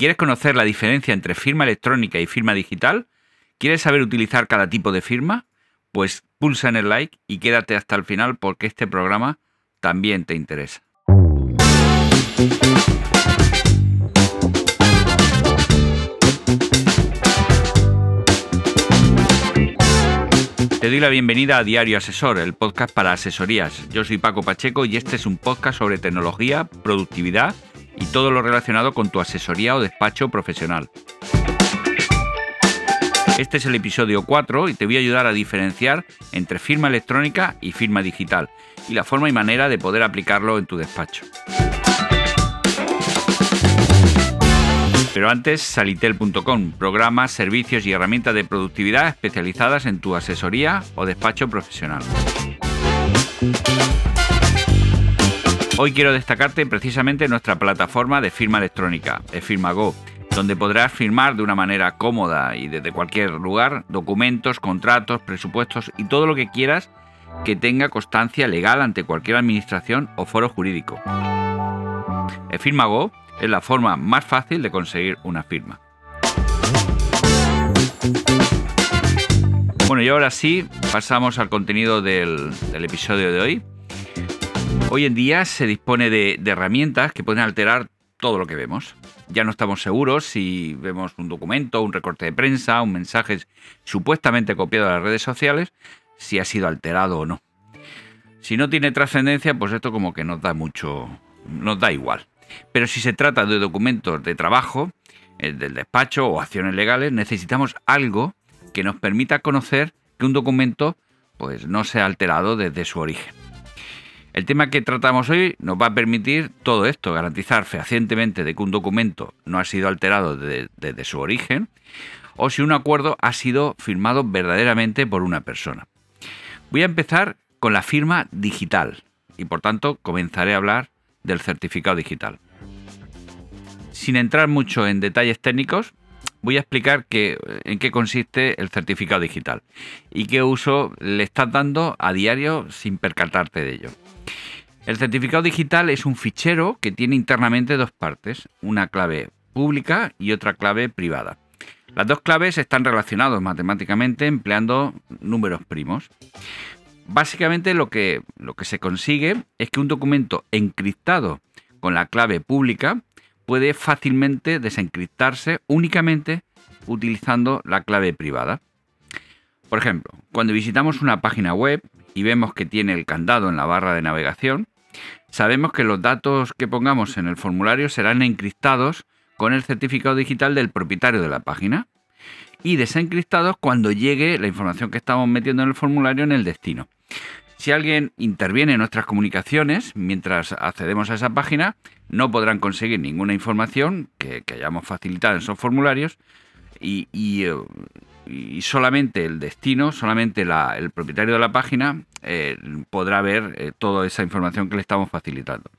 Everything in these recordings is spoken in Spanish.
¿Quieres conocer la diferencia entre firma electrónica y firma digital? ¿Quieres saber utilizar cada tipo de firma? Pues pulsa en el like y quédate hasta el final porque este programa también te interesa. Te doy la bienvenida a Diario Asesor, el podcast para asesorías. Yo soy Paco Pacheco y este es un podcast sobre tecnología, productividad y todo lo relacionado con tu asesoría o despacho profesional. Este es el episodio 4 y te voy a ayudar a diferenciar entre firma electrónica y firma digital y la forma y manera de poder aplicarlo en tu despacho. Pero antes, salitel.com, programas, servicios y herramientas de productividad especializadas en tu asesoría o despacho profesional. Hoy quiero destacarte precisamente nuestra plataforma de firma electrónica, eFirmaGo, donde podrás firmar de una manera cómoda y desde cualquier lugar documentos, contratos, presupuestos y todo lo que quieras que tenga constancia legal ante cualquier administración o foro jurídico. eFirmaGo es la forma más fácil de conseguir una firma. Bueno, y ahora sí, pasamos al contenido del, episodio de hoy. Hoy en día se dispone de, herramientas que pueden alterar todo lo que vemos. Ya no estamos seguros si vemos un documento, un recorte de prensa, un mensaje supuestamente copiado de las redes sociales, si ha sido alterado o no. Si no tiene trascendencia, pues esto como que nos da mucho, nos da igual. Pero si se trata de documentos de trabajo, eh, del despacho o acciones legales, necesitamos algo que nos permita conocer que un documento pues, no se ha alterado desde su origen. El tema que tratamos hoy nos va a permitir todo esto, garantizar fehacientemente de que un documento no ha sido alterado desde su origen o si un acuerdo ha sido firmado verdaderamente por una persona. Voy a empezar con la firma digital y por tanto comenzaré a hablar del certificado digital. Sin entrar mucho en detalles técnicos, voy a explicar en qué consiste el certificado digital y qué uso le estás dando a diario sin percatarte de ello. El certificado digital es un fichero que tiene internamente dos partes, una clave pública y otra clave privada. Las dos claves están relacionadas matemáticamente empleando números primos. Básicamente lo que, lo que se consigue es que un documento encriptado con la clave pública puede fácilmente desencriptarse únicamente utilizando la clave privada. Por ejemplo, cuando visitamos una página web y vemos que tiene el candado en la barra de navegación, sabemos que los datos que pongamos en el formulario serán encriptados con el certificado digital del propietario de la página y desencriptados cuando llegue la información que estamos metiendo en el formulario en el destino. Si alguien interviene en nuestras comunicaciones mientras accedemos a esa página, no podrán conseguir ninguna información que, hayamos facilitado en esos formularios y, eh, solamente el destino, solamente el propietario de la página eh, podrá ver eh, toda esa información que le estamos facilitando.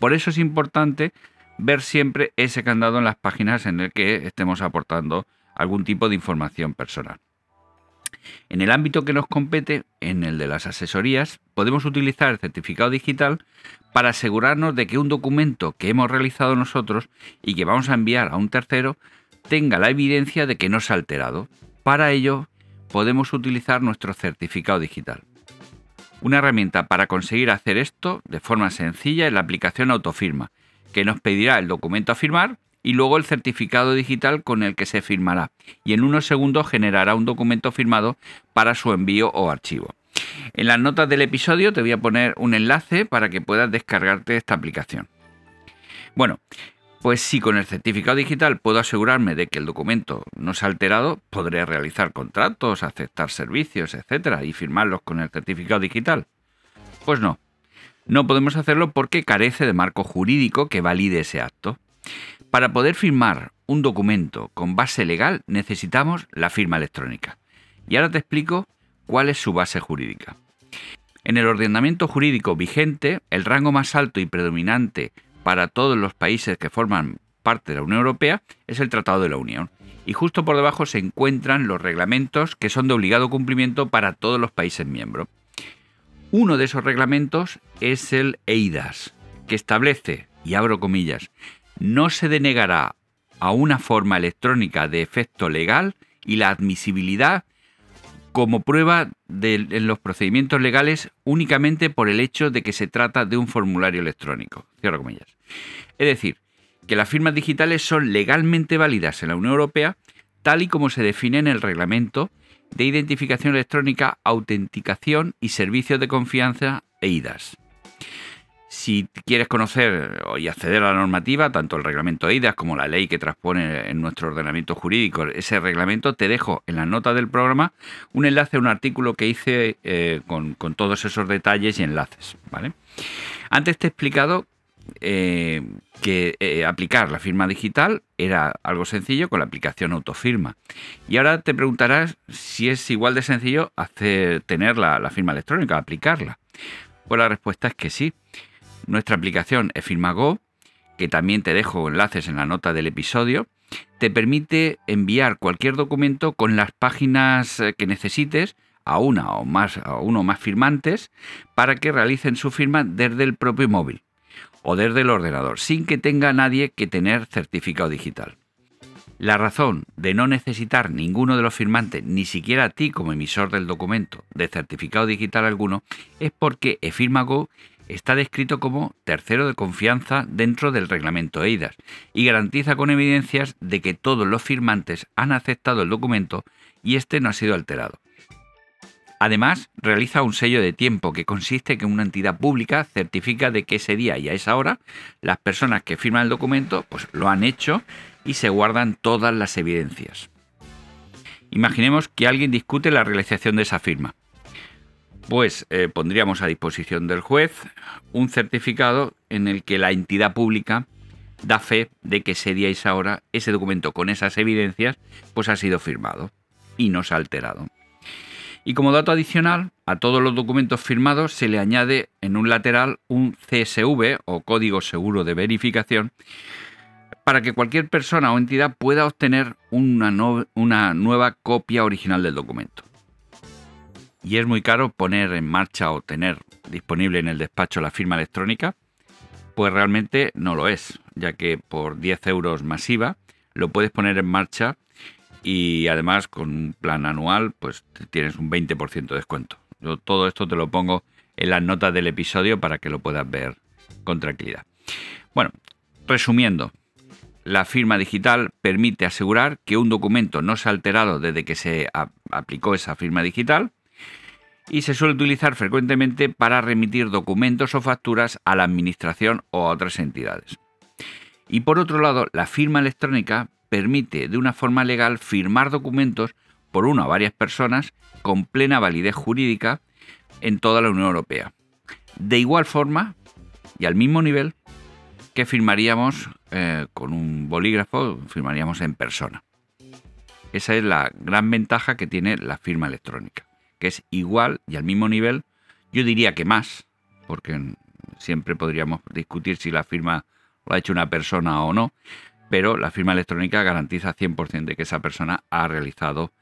Por eso es importante ver siempre ese candado en las páginas en el que estemos aportando algún tipo de información personal. En el ámbito que nos compete, en el de las asesorías, podemos utilizar el certificado digital para asegurarnos de que un documento que hemos realizado nosotros y que vamos a enviar a un tercero tenga la evidencia de que no se ha alterado. Para ello, podemos utilizar nuestro certificado digital. Una herramienta para conseguir hacer esto de forma sencilla es la aplicación Autofirma, que nos pedirá el documento a firmar y luego el certificado digital con el que se firmará y en unos segundos generará un documento firmado para su envío o archivo. En las notas del episodio te voy a poner un enlace para que puedas descargarte esta aplicación. Bueno, pues si con el certificado digital puedo asegurarme de que el documento no se ha alterado, podré realizar contratos, aceptar servicios, etcétera, y firmarlos con el certificado digital. Pues no, no podemos hacerlo porque carece de marco jurídico que valide ese acto. Para poder firmar un documento con base legal necesitamos la firma electrónica. Y ahora te explico cuál es su base jurídica. En el ordenamiento jurídico vigente, el rango más alto y predominante para todos los países que forman parte de la Unión Europea es el Tratado de la Unión. Y justo por debajo se encuentran los reglamentos que son de obligado cumplimiento para todos los países miembros. Uno de esos reglamentos es el EIDAS, que establece, y abro comillas, no se denegará a una forma electrónica de efecto legal y la admisibilidad como prueba en los procedimientos legales únicamente por el hecho de que se trata de un formulario electrónico. Cierro comillas. Es decir, que las firmas digitales son legalmente válidas en la Unión Europea tal y como se define en el reglamento de identificación electrónica, autenticación y servicios de confianza EIDAS. Si quieres conocer y acceder a la normativa, tanto el reglamento EIDAS como la ley que transpone en nuestro ordenamiento jurídico ese reglamento, te dejo en la nota del programa un enlace a un artículo que hice eh, con, todos esos detalles y enlaces. Antes te he explicado eh, que eh, aplicar la firma digital era algo sencillo con la aplicación autofirma. Y ahora te preguntarás si es igual de sencillo tener la firma electrónica, aplicarla. Pues la respuesta es que sí. Nuestra aplicación eFirmaGo, que también te dejo enlaces en la nota del episodio, te permite enviar cualquier documento con las páginas eh, que necesites a una o más a uno o más firmantes para que realicen su firma desde el propio móvil o desde el ordenador, sin que tenga nadie que tener certificado digital. La razón de no necesitar ninguno de los firmantes, ni siquiera a ti como emisor del documento, de certificado digital alguno, es porque eFirmaGo está descrito como tercero de confianza dentro del reglamento EIDAS y garantiza con evidencias de que todos los firmantes han aceptado el documento y este no ha sido alterado. Además, realiza un sello de tiempo que consiste en que una entidad pública certifica de que ese día y a esa hora las personas que firman el documento pues lo han hecho y se guardan todas las evidencias. Imaginemos que alguien discute la realización de esa firma. Pues eh, pondríamos a disposición del juez un certificado en el que la entidad pública da fe de que ese día y esa ese documento con esas evidencias pues ha sido firmado y no se ha alterado. Y como dato adicional, a todos los documentos firmados se le añade en un lateral un CSV o código seguro de verificación para que cualquier persona o entidad pueda obtener una nueva copia original del documento. Y es muy caro poner en marcha o tener disponible en el despacho la firma electrónica, pues realmente no lo es, ya que por 10 euros masiva lo puedes poner en marcha y además con un plan anual pues tienes un 20% de descuento. Yo todo esto te lo pongo en las notas del episodio para que lo puedas ver con tranquilidad. Bueno, resumiendo, la firma digital permite asegurar que un documento no se ha alterado desde que se aplicó esa firma digital y se suele utilizar frecuentemente para remitir documentos o facturas a la administración o a otras entidades. Y por otro lado, la firma electrónica permite de una forma legal firmar documentos por una o varias personas con plena validez jurídica en toda la Unión Europea. De igual forma y al mismo nivel que firmaríamos eh, con un bolígrafo, firmaríamos en persona. Esa es la gran ventaja que tiene la firma electrónica, que es igual y al mismo nivel, yo diría que más, porque siempre podríamos discutir si la firma lo ha hecho una persona o no, pero la firma electrónica garantiza 100% de que esa persona ha realizado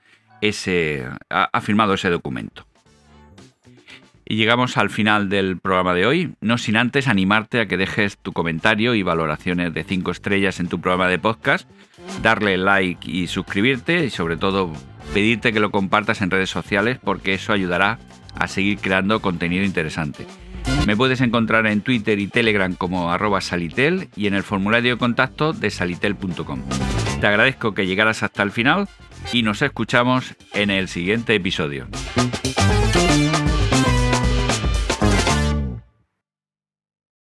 ese, ha, firmado ese documento. Y llegamos al final del programa de hoy, no sin antes animarte a que dejes tu comentario y valoraciones de 5 estrellas en tu programa de podcast, darle like y suscribirte y sobre todo pedirte que lo compartas en redes sociales porque eso ayudará a seguir creando contenido interesante. Me puedes encontrar en Twitter y Telegram como salitel y en el formulario de contacto de salitel.com. Te agradezco que llegaras hasta el final y nos escuchamos en el siguiente episodio.